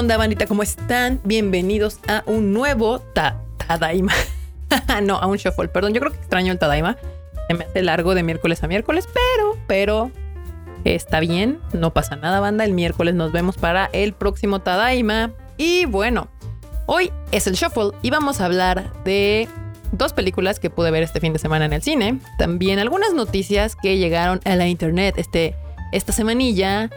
onda, bandita? ¿Cómo están? Bienvenidos a un nuevo Tadaima. no, a un shuffle. Perdón, yo creo que extraño el Tadaima. Se me hace largo de miércoles a miércoles, pero, pero está bien. No pasa nada, banda. El miércoles nos vemos para el próximo Tadaima. Y bueno, hoy es el shuffle y vamos a hablar de dos películas que pude ver este fin de semana en el cine. También algunas noticias que llegaron a la internet este, esta semanilla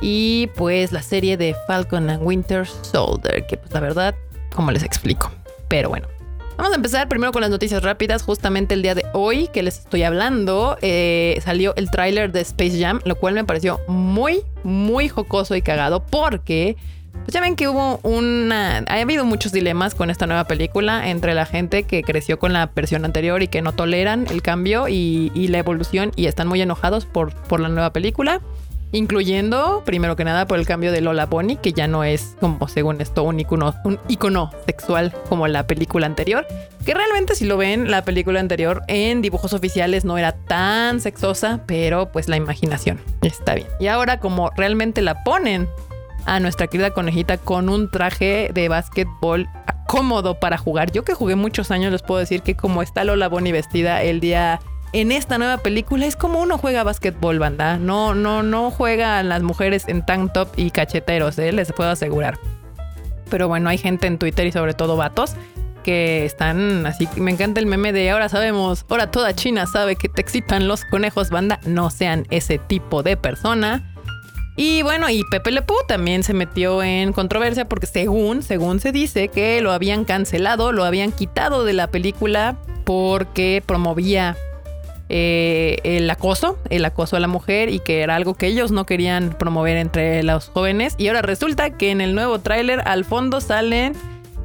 y pues la serie de Falcon and Winter Soldier, que pues la verdad, como les explico. Pero bueno, vamos a empezar primero con las noticias rápidas. Justamente el día de hoy que les estoy hablando, eh, salió el tráiler de Space Jam, lo cual me pareció muy, muy jocoso y cagado porque... Pues ya ven que hubo una. Ha habido muchos dilemas con esta nueva película entre la gente que creció con la versión anterior y que no toleran el cambio y, y la evolución y están muy enojados por, por la nueva película. Incluyendo, primero que nada, por el cambio de Lola Bonnie, que ya no es como según esto un icono, un sexual como la película anterior. Que realmente si lo ven, la película anterior en dibujos oficiales no era tan sexosa, pero pues la imaginación está bien. Y ahora como realmente la ponen a nuestra querida conejita con un traje de básquetbol cómodo para jugar. Yo que jugué muchos años les puedo decir que como está Lola Bonnie vestida el día en esta nueva película es como uno juega básquetbol, banda. No, no, no juega las mujeres en tank top y cacheteros, ¿eh? les puedo asegurar. Pero bueno, hay gente en Twitter y sobre todo vatos que están así. Me encanta el meme de ahora sabemos, ahora toda China sabe que te excitan los conejos, banda. No sean ese tipo de persona. Y bueno, y Pepe Le también se metió en controversia porque según, según se dice que lo habían cancelado, lo habían quitado de la película porque promovía eh, el acoso, el acoso a la mujer y que era algo que ellos no querían promover entre los jóvenes. Y ahora resulta que en el nuevo tráiler al fondo salen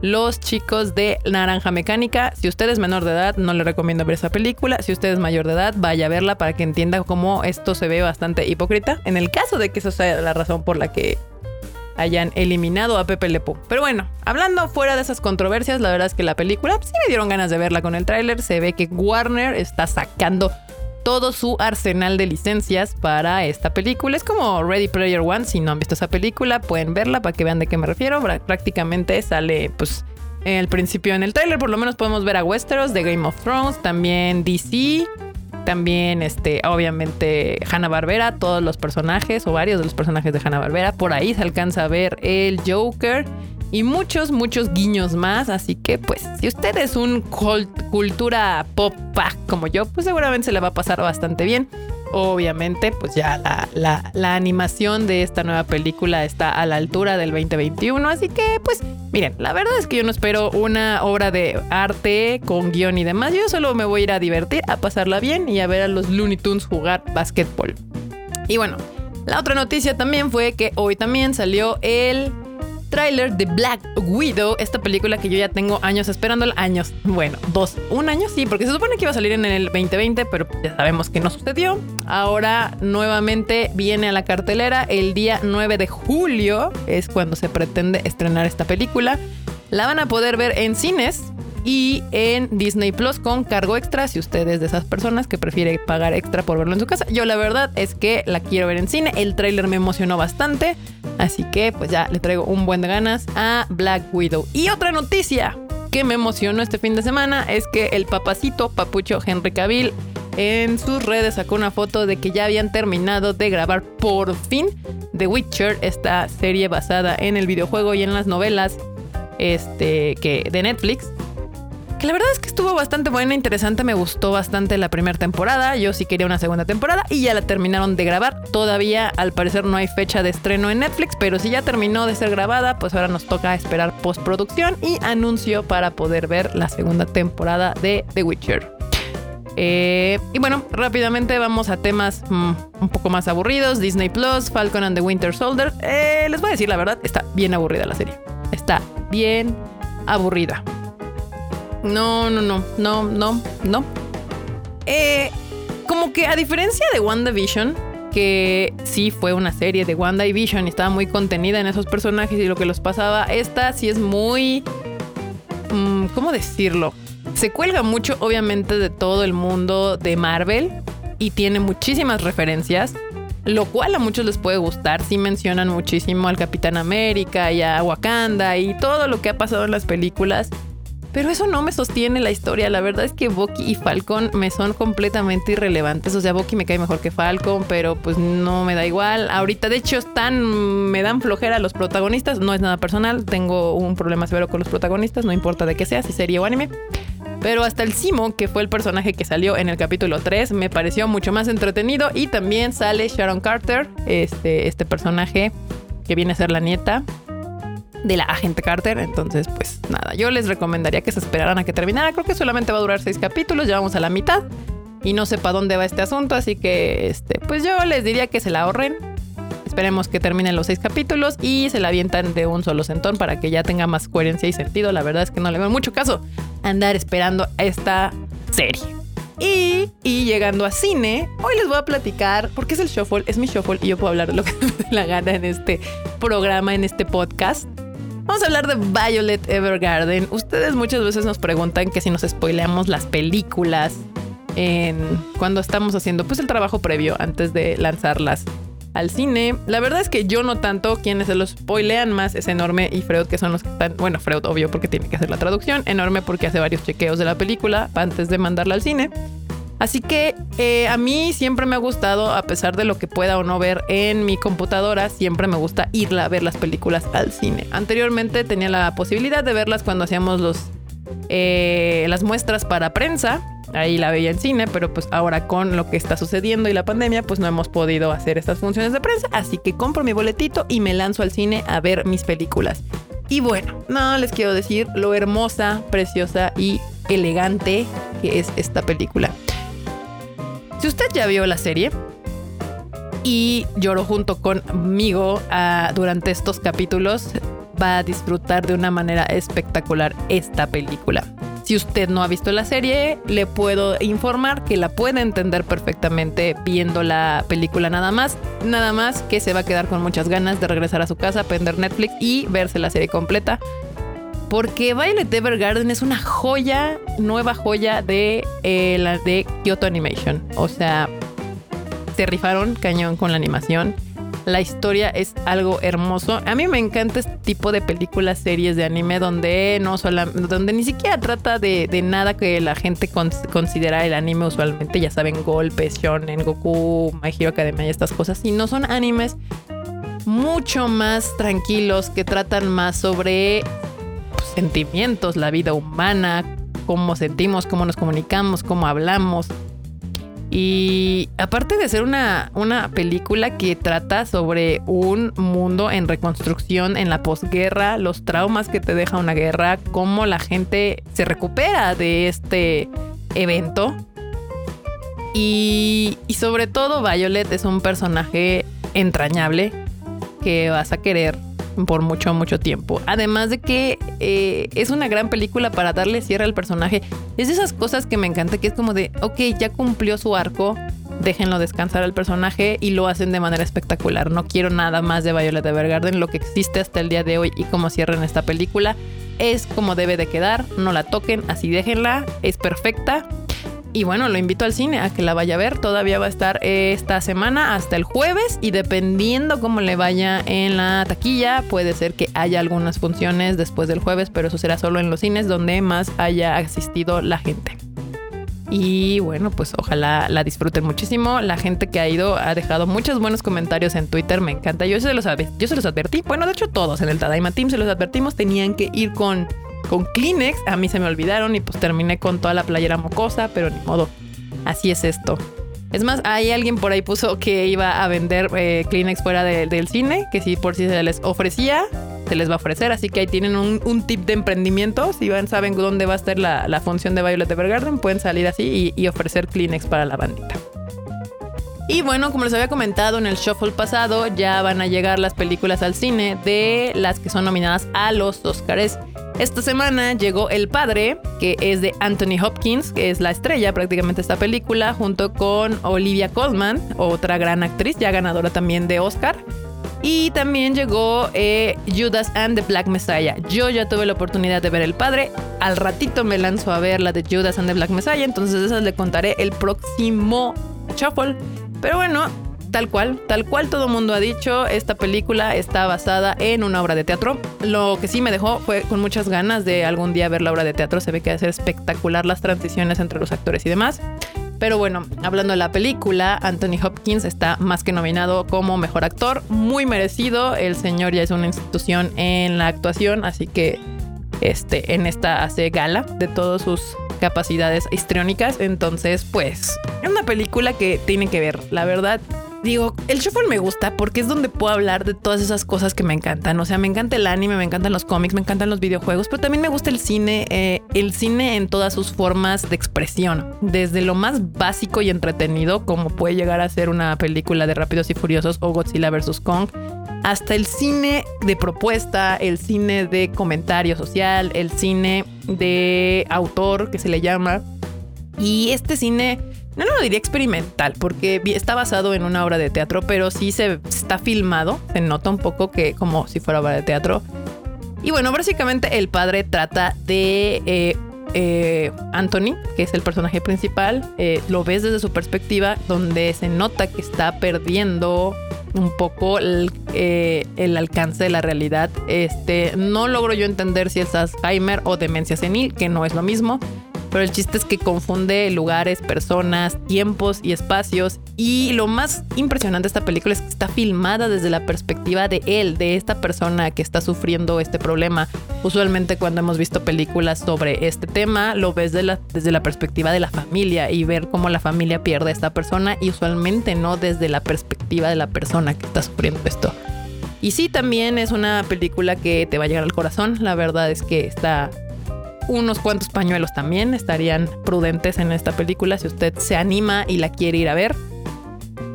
los chicos de Naranja Mecánica. Si usted es menor de edad, no le recomiendo ver esa película. Si usted es mayor de edad, vaya a verla para que entienda cómo esto se ve bastante hipócrita. En el caso de que eso sea la razón por la que hayan eliminado a Pepe Lepo. Pero bueno, hablando fuera de esas controversias, la verdad es que la película sí me dieron ganas de verla con el tráiler. Se ve que Warner está sacando todo su arsenal de licencias para esta película. Es como Ready Player One. Si no han visto esa película, pueden verla para que vean de qué me refiero. Prácticamente sale, pues, en el principio en el tráiler, por lo menos podemos ver a Westeros de Game of Thrones, también DC, también, este, obviamente, Hanna Barbera, todos los personajes o varios de los personajes de Hanna Barbera. Por ahí se alcanza a ver el Joker y muchos, muchos guiños más. Así que, pues, si usted es un cultura pop como yo, pues seguramente se le va a pasar bastante bien. Obviamente, pues ya la, la, animación de esta nueva película está a la altura del 2021. Así que, pues, miren, la verdad es que yo no espero una obra de arte con guion y demás. Yo solo me voy a ir a divertir, a pasarla bien y a ver a los Looney Tunes jugar básquetbol. Y bueno, la otra noticia también fue que hoy también salió el tráiler de Black Widow, esta película que yo ya tengo años esperándola, años, bueno, dos, un año sí, porque se supone que iba a salir en el 2020, pero ya sabemos que no sucedió. Ahora nuevamente viene a la cartelera el día 9 de julio, es cuando se pretende estrenar esta película. La van a poder ver en cines y en Disney Plus con cargo extra si usted es de esas personas que prefiere pagar extra por verlo en su casa. Yo la verdad es que la quiero ver en cine, el tráiler me emocionó bastante, así que pues ya le traigo un buen de ganas a Black Widow. Y otra noticia que me emocionó este fin de semana es que el papacito papucho Henry Cavill en sus redes sacó una foto de que ya habían terminado de grabar por fin The Witcher, esta serie basada en el videojuego y en las novelas este, que, de Netflix la verdad es que estuvo bastante buena, interesante, me gustó bastante la primera temporada, yo sí quería una segunda temporada y ya la terminaron de grabar. Todavía al parecer no hay fecha de estreno en Netflix, pero si ya terminó de ser grabada, pues ahora nos toca esperar postproducción y anuncio para poder ver la segunda temporada de The Witcher. Eh, y bueno, rápidamente vamos a temas mm, un poco más aburridos. Disney Plus, Falcon and the Winter Soldier. Eh, les voy a decir la verdad, está bien aburrida la serie. Está bien aburrida. No, no, no, no, no, no. Eh, como que a diferencia de WandaVision, que sí fue una serie de WandaVision y estaba muy contenida en esos personajes y lo que los pasaba, esta sí es muy... Mm, ¿Cómo decirlo? Se cuelga mucho, obviamente, de todo el mundo de Marvel y tiene muchísimas referencias. lo cual a muchos les puede gustar. Sí mencionan muchísimo al Capitán América y a Wakanda y todo lo que ha pasado en las películas. Pero eso no me sostiene la historia. La verdad es que Bucky y Falcon me son completamente irrelevantes. O sea, Bucky me cae mejor que Falcon, pero pues no me da igual. Ahorita, de hecho, me dan flojera los protagonistas. No es nada personal. Tengo un problema severo con los protagonistas. No importa de qué sea, si serie o anime. Pero hasta el Simo, que fue el personaje que salió en el capítulo 3, me pareció mucho más entretenido. Y también sale Sharon Carter, este, este personaje que viene a ser la nieta de la agente Carter. Entonces, pues nada, yo les recomendaría que se esperaran a que terminara. Creo que solamente va a durar seis capítulos, ya vamos a la mitad. Y no sé para dónde va este asunto, así que este, pues yo les diría que se la ahorren. Esperemos que terminen los seis capítulos y se la avientan de un solo centón para que ya tenga más coherencia y sentido. La verdad es que no le veo mucho caso andar esperando esta serie. Y, y, llegando a cine, hoy les voy a platicar, porque es el shuffle, es mi shuffle y yo puedo hablar lo que me dé la gana en este programa, en este podcast. Vamos a hablar de Violet Evergarden. Ustedes muchas veces nos preguntan que si nos spoileamos las películas cuando estamos haciendo pues el trabajo previo antes de lanzarlas al cine. La verdad es que yo no tanto, quienes se los spoilean más es Enorme y Freud, que son los que están, bueno, Freud obvio porque tiene que hacer la traducción, Enorme porque hace varios chequeos de la película antes de mandarla al cine. Así que eh, a mí siempre me ha gustado, a pesar de lo que pueda o no ver en mi computadora, siempre me gusta ir a ver las películas al cine. Anteriormente tenía la posibilidad de verlas cuando hacíamos los, eh, las muestras para prensa. Ahí la veía en cine, pero pues ahora con lo que está sucediendo y la pandemia, pues no hemos podido hacer estas funciones de prensa. Así que compro mi boletito y me lanzo al cine a ver mis películas. Y bueno, no les quiero decir lo hermosa, preciosa y elegante que es esta película. Si usted ya vio la serie y lloró junto conmigo uh, durante estos capítulos, va a disfrutar de una manera espectacular esta película. Si usted no ha visto la serie, le puedo informar que la puede entender perfectamente viendo la película nada más. Nada más que se va a quedar con muchas ganas de regresar a su casa, prender Netflix y verse la serie completa. Porque Violet Evergarden es una joya, nueva joya de eh, la de Kyoto Animation. O sea, se rifaron cañón con la animación. La historia es algo hermoso. A mí me encanta este tipo de películas, series de anime donde no solo, donde ni siquiera trata de, nada que la gente considera el anime usualmente. Ya saben, golpes, shonen, Goku, My Hero Academia y estas cosas. Y no son animes mucho más tranquilos que tratan más sobre pues, sentimientos, la vida humana, cómo sentimos, cómo nos comunicamos, cómo hablamos. Y aparte de ser una, una película que trata sobre un mundo en reconstrucción en la posguerra, los traumas que te deja una guerra, cómo la gente se recupera de este evento. Y, y sobre todo Violet es un personaje entrañable que vas a querer por mucho, mucho tiempo. Además de que eh, es una gran película para darle cierre al personaje. Es de esas cosas que me encanta, que es como de, ok, ya cumplió su arco, déjenlo descansar al personaje y lo hacen de manera espectacular. No quiero nada más de Violet Evergarden. Lo que existe hasta el día de hoy y cómo cierran esta película es como debe de quedar. No la toquen, así déjenla. Es perfecta. Y bueno, lo invito al cine a que la vaya a ver. Todavía va a estar esta semana hasta el jueves y dependiendo cómo le vaya en la taquilla, puede ser que haya algunas funciones después del jueves, pero eso será solo en los cines donde más haya asistido la gente. Y bueno, pues ojalá la disfruten muchísimo. La gente que ha ido ha dejado muchos buenos comentarios en Twitter. Me encanta. Yo se los, yo se los advertí. Bueno, de hecho todos en el Tadaima Team se los advertimos. Tenían que ir con con Kleenex. A mí se me olvidaron y pues terminé con toda la playera mocosa, pero ni modo. Así es esto. Es más, hay alguien por ahí puso que iba a vender eh, Kleenex fuera del cine, que si por si se les ofrecía, se les va a ofrecer. Así que ahí tienen un, tip de emprendimiento. Si van, saben dónde va a estar la, función de Violet Evergarden, pueden salir así y, y ofrecer Kleenex para la bandita. Y bueno, como les había comentado en el shuffle pasado, ya van a llegar las películas al cine de las que son nominadas a los Oscars. Esta semana llegó El Padre, que es de Anthony Hopkins, que es la estrella prácticamente de esta película, junto con Olivia Colman, otra gran actriz, ya ganadora también de Oscar. Y también llegó eh, Judas and the Black Messiah. Yo ya tuve la oportunidad de ver El Padre. Al ratito me lanzo a ver la de Judas and the Black Messiah. Entonces esas le contaré el próximo shuffle. Pero bueno, tal cual, tal cual todo mundo ha dicho, esta película está basada en una obra de teatro. Lo que sí me dejó fue con muchas ganas de algún día ver la obra de teatro. Se ve que va espectacular las transiciones entre los actores y demás. Pero bueno, hablando de la película, Anthony Hopkins está más que nominado como mejor actor, muy merecido. El señor ya es una institución en la actuación, así que este, en esta hace gala de todas sus capacidades histriónicas. Entonces, pues, es una película que tienen que ver. La verdad, digo, el shuffle me gusta porque es donde puedo hablar de todas esas cosas que me encantan. O sea, me encanta el anime, me encantan los cómics, me encantan los videojuegos, pero también me gusta el cine, eh, el cine en todas sus formas de expresión. Desde lo más básico y entretenido, como puede llegar a ser una película de Rápidos y Furiosos o Godzilla vs. Kong, hasta el cine de propuesta, el cine de comentario social, el cine de autor que se le llama. Y este cine no, lo diría experimental, porque está basado en una obra de teatro, pero sí se está filmado, se nota un poco que como si fuera obra de teatro. Y bueno, básicamente el padre trata de eh, eh, Anthony, que es el personaje principal, eh, lo ves desde su perspectiva, donde se nota que está perdiendo un poco el, alcance de la realidad. Este, no logro yo entender si es Alzheimer o demencia senil, que no es lo mismo pero el chiste es que confunde lugares, personas, tiempos y espacios. Y lo más impresionante de esta película es que está filmada desde la perspectiva de él, de esta persona que está sufriendo este problema. Usualmente cuando hemos visto películas sobre este tema, lo ves desde la perspectiva de la familia y ver cómo la familia pierde a esta persona y usualmente no desde la perspectiva de la persona que está sufriendo esto. Y sí, también es una película que te va a llegar al corazón. La verdad es que está unos cuantos pañuelos también estarían prudentes en esta película si usted se anima y la quiere ir a ver.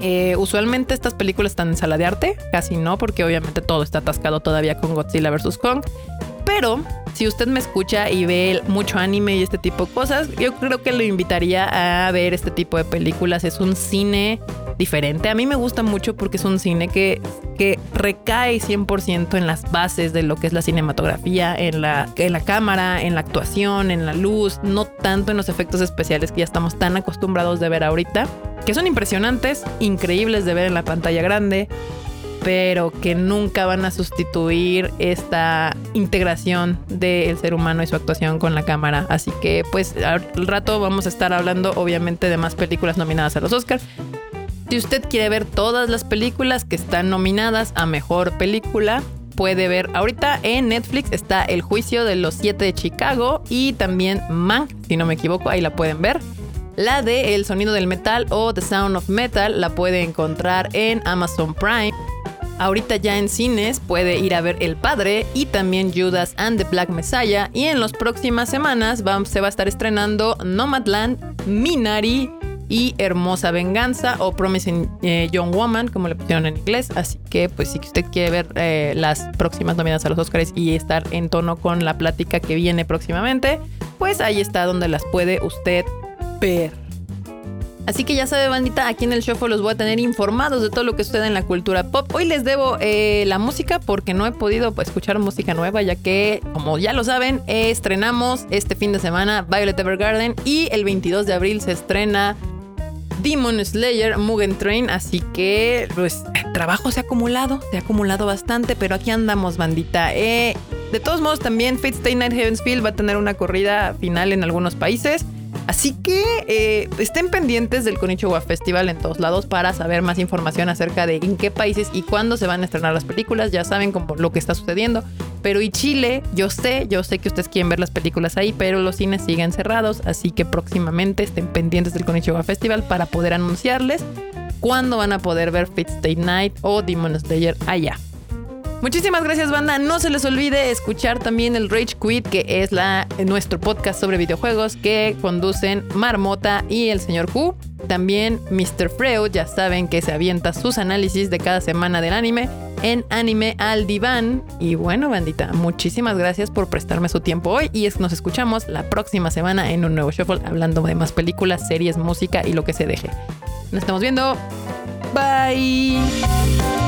Eh, usualmente estas películas están en sala de arte, casi no, porque obviamente todo está atascado todavía con Godzilla vs. Kong. Pero si usted me escucha y ve mucho anime y este tipo de cosas, yo creo que lo invitaría a ver este tipo de películas. Es un cine diferente. A mí me gusta mucho porque es un cine que, que recae 100% en las bases de lo que es la cinematografía, en la, en la cámara, en la actuación, en la luz, no tanto en los efectos especiales que ya estamos tan acostumbrados de ver ahorita, que son impresionantes, increíbles de ver en la pantalla grande pero que nunca van a sustituir esta integración del ser humano y su actuación con la cámara. Así que pues al rato vamos a estar hablando obviamente de más películas nominadas a los Oscars. Si usted quiere ver todas las películas que están nominadas a mejor película, puede ver ahorita en Netflix está El juicio de los siete de Chicago y también Mank, si no me equivoco, ahí la pueden ver. La de El sonido del metal o The Sound of Metal la puede encontrar en Amazon Prime. Ahorita ya en cines puede ir a ver El Padre y también Judas and the Black Messiah. Y en las próximas semanas se va a estar estrenando Nomadland, Minari, y Hermosa Venganza o Promising eh, Young Woman, como le pusieron en inglés. Así que, pues, si usted quiere ver eh, las próximas nominadas a los Oscars y estar en tono con la plática que viene próximamente, pues ahí está donde las puede usted ver. Así que ya sabe, bandita, aquí en el show los voy a tener informados de todo lo que sucede en la cultura pop. Hoy les debo eh, la música porque no he podido pues, escuchar música nueva, ya que, como ya lo saben, estrenamos este fin de semana Violet Evergarden y el 22 de abril se estrena Demon Slayer, Mugen Train. Así que, pues, trabajo se ha acumulado, se ha acumulado bastante, pero aquí andamos, bandita. Eh, de todos modos, también Fate Stay Night Heavensfield va a tener una corrida final en algunos países. Así que eh, estén pendientes del Konichiwa Festival en todos lados para saber más información acerca de en qué países y cuándo se van a estrenar las películas. Ya saben como lo que está sucediendo. Pero y Chile, yo sé, yo sé que ustedes quieren ver las películas ahí, pero los cines siguen cerrados. Así que próximamente estén pendientes del Konichiwa Festival para poder anunciarles cuándo van a poder ver Fit State Night o Demon Slayer allá. Muchísimas gracias, banda. No se les olvide escuchar también el Rage Quit, que es nuestro podcast sobre videojuegos que conducen Marmota y el señor Q. También Mr. Freud, ya saben que se avienta sus análisis de cada semana del anime en Anime al Diván. Y bueno, bandita, muchísimas gracias por prestarme su tiempo hoy y nos escuchamos la próxima semana en un nuevo shuffle hablando de más películas, series, música y lo que se deje. Nos estamos viendo. Bye.